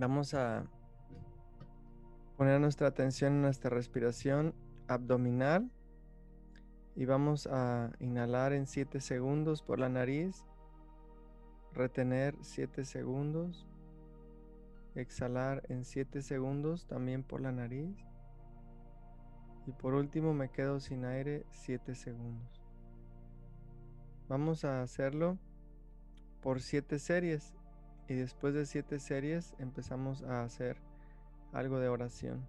Vamos a poner nuestra atención en nuestra respiración abdominal y vamos a inhalar en 7 segundos por la nariz, retener 7 segundos, exhalar en 7 segundos también por la nariz y por último me quedo sin aire 7 segundos. Vamos a hacerlo por 7 series y después de 7 series empezamos a hacer algo de oración.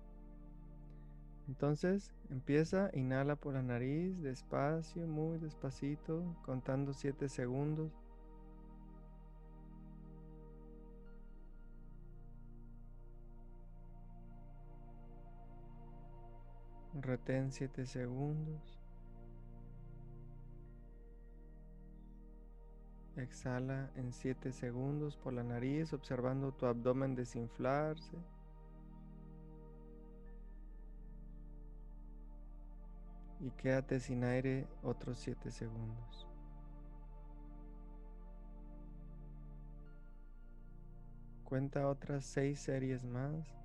Entonces empieza, inhala por la nariz, despacio, muy despacito, contando 7 segundos. Retén 7 segundos. Exhala en 7 segundos por la nariz, observando tu abdomen desinflarse. Y quédate sin aire otros 7 segundos. Cuenta otras 6 series más.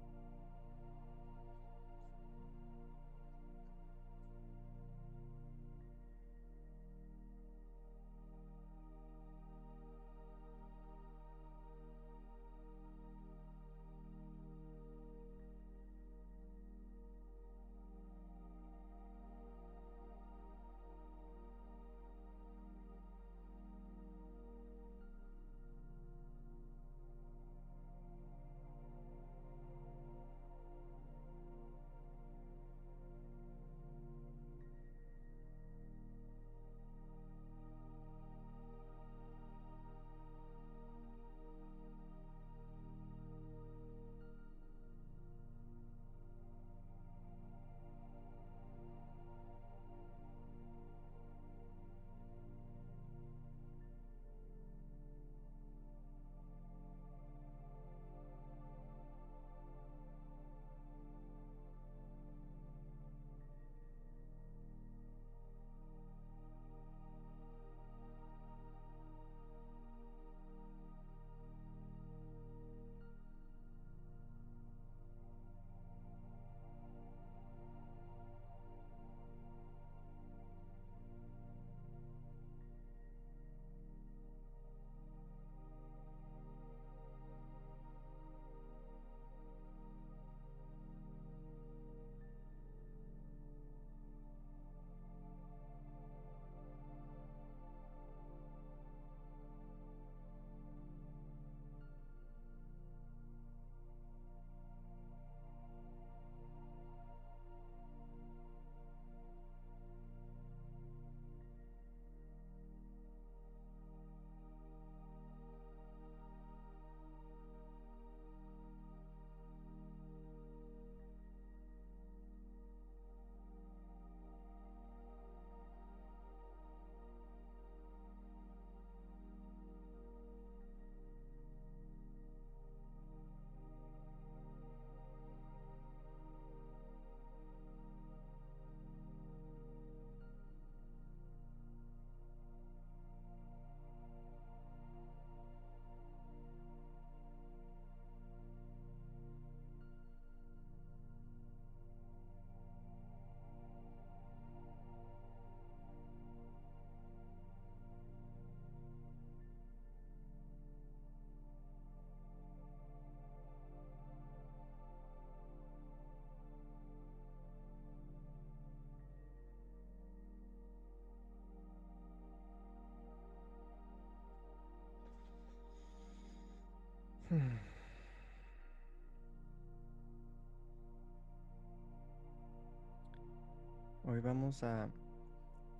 Hoy vamos a,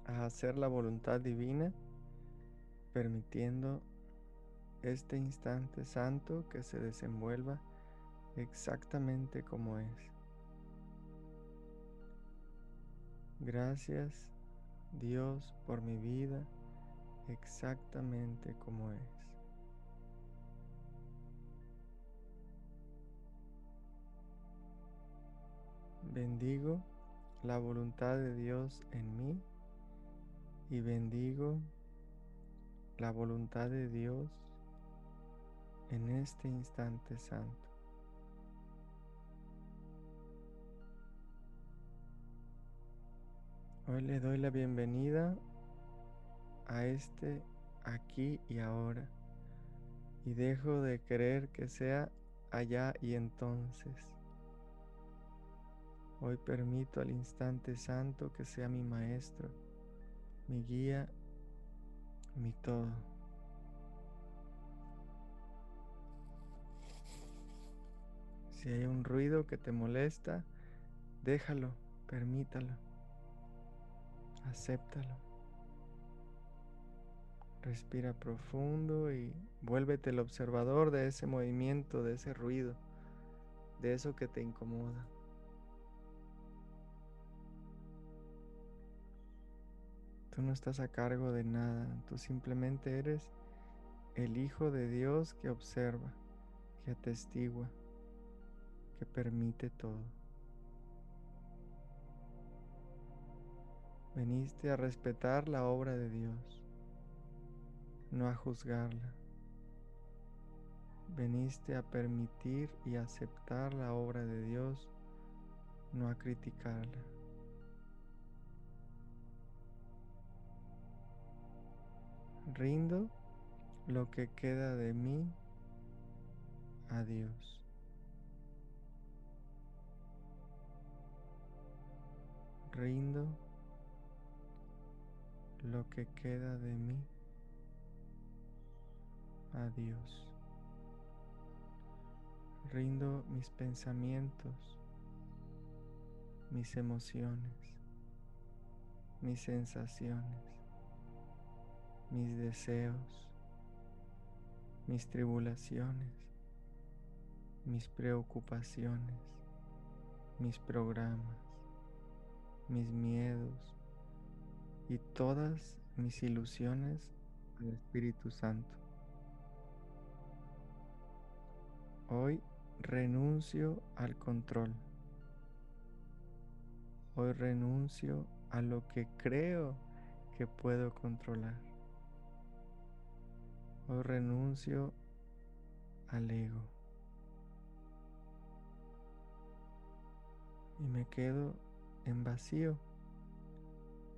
a, hacer la voluntad divina permitiendo este instante santo que se desenvuelva exactamente como es. Gracias Dios por mi vida exactamente como es. Bendigo la voluntad de Dios en mí y bendigo la voluntad de Dios en este instante santo. Hoy le doy la bienvenida a este aquí y ahora y dejo de creer que sea allá y entonces. Hoy permito al instante santo que sea mi maestro, mi guía, mi todo. Si hay un ruido que te molesta, déjalo, permítalo, acéptalo. Respira profundo y vuélvete el observador de ese movimiento, de ese ruido, de eso que te incomoda. Tú no estás a cargo de nada, tú simplemente eres el Hijo de Dios que observa, que atestigua, que permite todo. Veniste a respetar la obra de Dios no a juzgarla. Veniste a permitir y aceptar la obra de Dios, no a criticarla. Rindo lo que queda de mí a Dios. Rindo lo que queda de mí a Dios. Rindo mis pensamientos, mis emociones, mis sensaciones, mis deseos, mis tribulaciones, mis preocupaciones, mis programas, mis miedos y todas mis ilusiones al Espíritu Santo. Hoy renuncio al control. Hoy renuncio a lo que creo que puedo controlar. Hoy renuncio al ego. Y me quedo en vacío,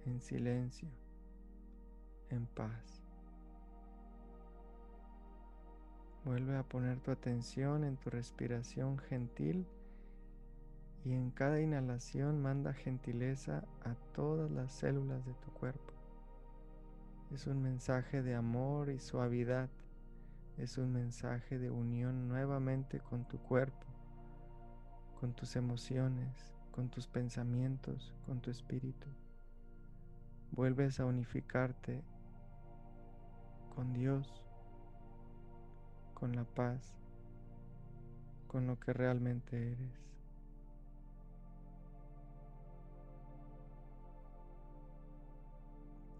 en silencio, en paz. Vuelve a poner tu atención en tu respiración gentil y en cada inhalación manda gentileza a todas las células de tu cuerpo. Es un mensaje de amor y suavidad. Es un mensaje de unión nuevamente con tu cuerpo, con tus emociones, con tus pensamientos, con tu espíritu. Vuelves a unificarte con Dios con la paz, con lo que realmente eres.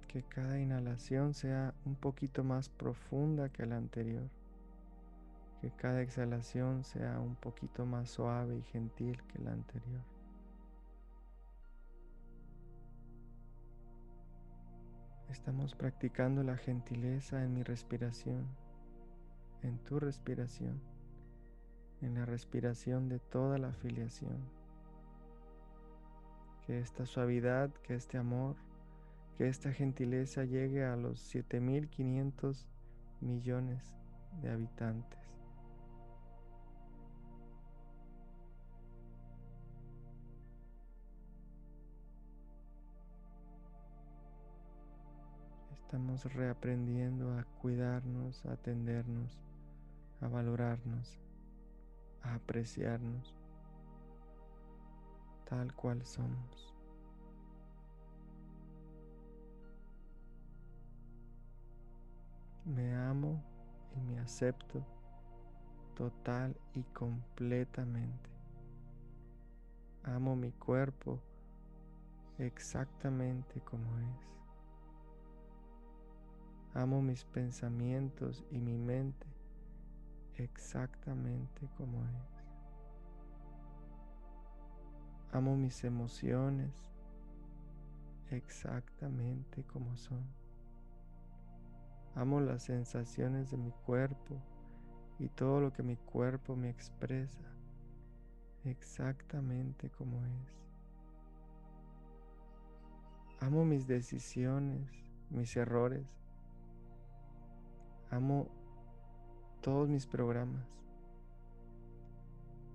Que cada inhalación sea un poquito más profunda que la anterior. Que cada exhalación sea un poquito más suave y gentil que la anterior. Estamos practicando la gentileza en mi respiración en tu respiración, en la respiración de toda la afiliación. Que esta suavidad, que este amor, que esta gentileza llegue a los 7500 millones de habitantes. Estamos reaprendiendo a cuidarnos, a atendernos, a valorarnos, a apreciarnos tal cual somos. Me amo y me acepto total y completamente. Amo mi cuerpo exactamente como es. Amo mis pensamientos y mi mente exactamente como es. Amo mis emociones exactamente como son. Amo las sensaciones de mi cuerpo y todo lo que mi cuerpo me expresa exactamente como es. Amo mis decisiones, mis errores. Amo todos mis programas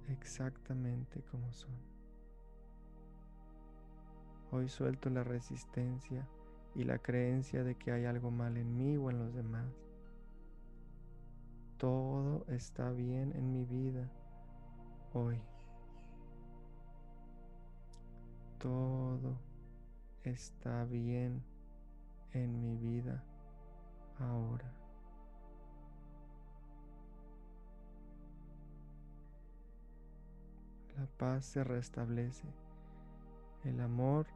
exactamente como son. Hoy suelto la resistencia y la creencia de que hay algo mal en mí o en los demás. Todo está bien en mi vida hoy. Todo está bien en mi vida ahora. La paz se restablece. El amor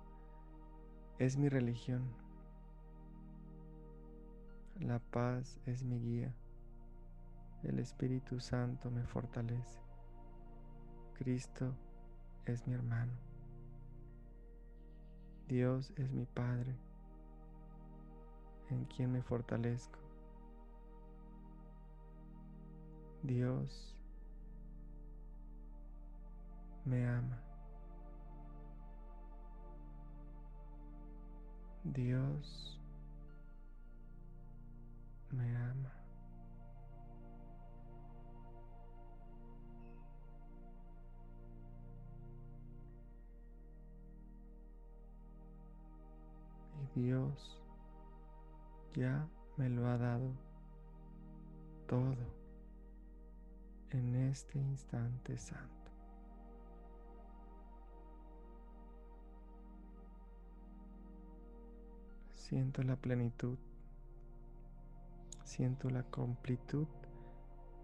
es mi religión. La paz es mi guía. El Espíritu Santo me fortalece. Cristo es mi hermano. Dios es mi Padre, en quien me fortalezco. Dios me ama. Dios me ama. Y Dios ya me lo ha dado todo en este instante santo. Siento la plenitud, siento la completud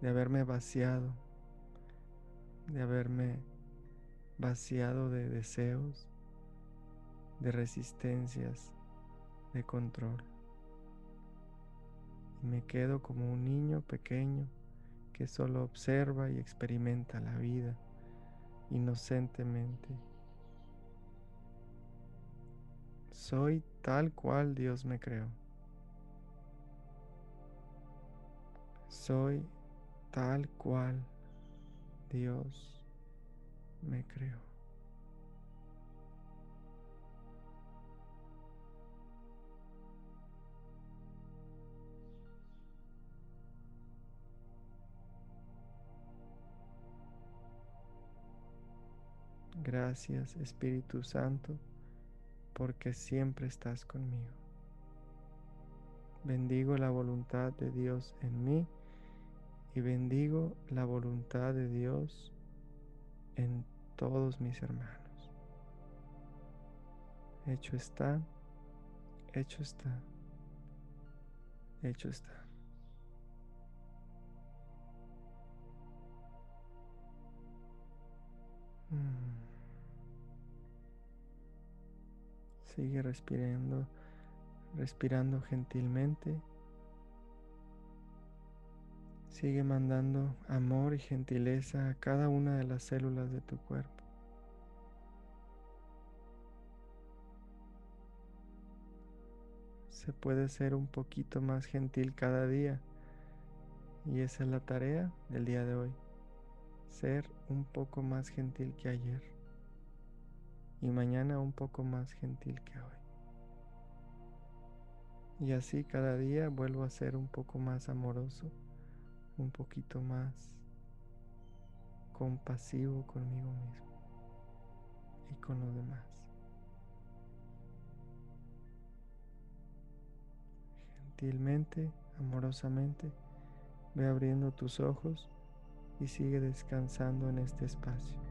de haberme vaciado, de haberme vaciado de deseos, de resistencias, de control. Y me quedo como un niño pequeño que solo observa y experimenta la vida inocentemente Soy tal cual Dios me creó. Soy tal cual Dios me creó. Gracias Espíritu Santo porque siempre estás conmigo. Bendigo la voluntad de Dios en mí y bendigo la voluntad de Dios en todos mis hermanos. Hecho está, hecho está, hecho está. Mm. Sigue respirando, respirando gentilmente. Sigue mandando amor y gentileza a cada una de las células de tu cuerpo. Se puede ser un poquito más gentil cada día y esa es la tarea del día de hoy. Ser un poco más gentil que ayer y mañana un poco más gentil que hoy. Y así cada día vuelvo a ser un poco más amoroso, un poquito más compasivo conmigo mismo y con los demás. Gentilmente, amorosamente, ve abriendo tus ojos y sigue descansando en este espacio.